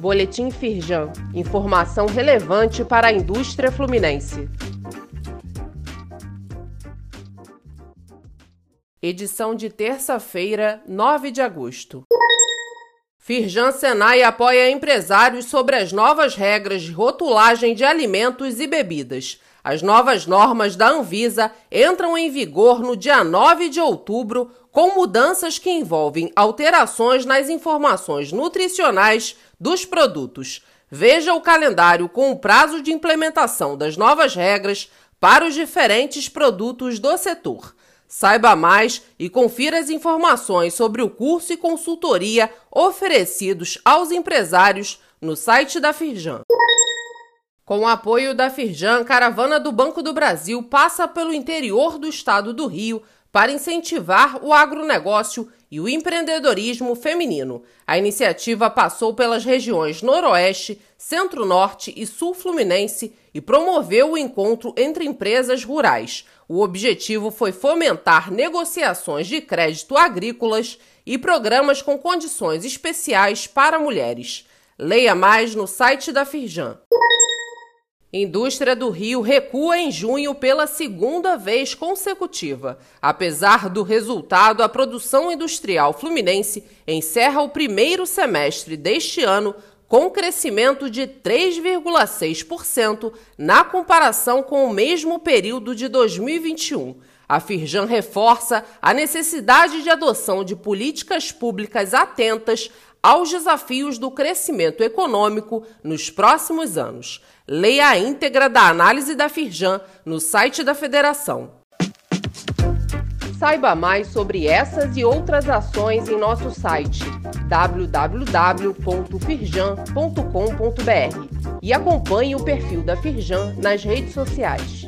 Boletim Firjan. Informação relevante para a indústria fluminense. Edição de terça-feira, 9 de agosto. Firjan Senai apoia empresários sobre as novas regras de rotulagem de alimentos e bebidas. As novas normas da Anvisa entram em vigor no dia 9 de outubro, com mudanças que envolvem alterações nas informações nutricionais dos produtos. Veja o calendário com o prazo de implementação das novas regras para os diferentes produtos do setor. Saiba mais e confira as informações sobre o curso e consultoria oferecidos aos empresários no site da Firjan. Com o apoio da Firjan, caravana do Banco do Brasil passa pelo interior do estado do Rio para incentivar o agronegócio e o empreendedorismo feminino. A iniciativa passou pelas regiões Noroeste, Centro-Norte e Sul Fluminense e promoveu o encontro entre empresas rurais. O objetivo foi fomentar negociações de crédito agrícolas e programas com condições especiais para mulheres. Leia mais no site da Firjan. Indústria do Rio recua em junho pela segunda vez consecutiva. Apesar do resultado, a produção industrial fluminense encerra o primeiro semestre deste ano com crescimento de 3,6% na comparação com o mesmo período de 2021. A Firjan reforça a necessidade de adoção de políticas públicas atentas aos desafios do crescimento econômico nos próximos anos. Leia a íntegra da análise da Firjan no site da Federação. Saiba mais sobre essas e outras ações em nosso site www.firjan.com.br e acompanhe o perfil da Firjan nas redes sociais.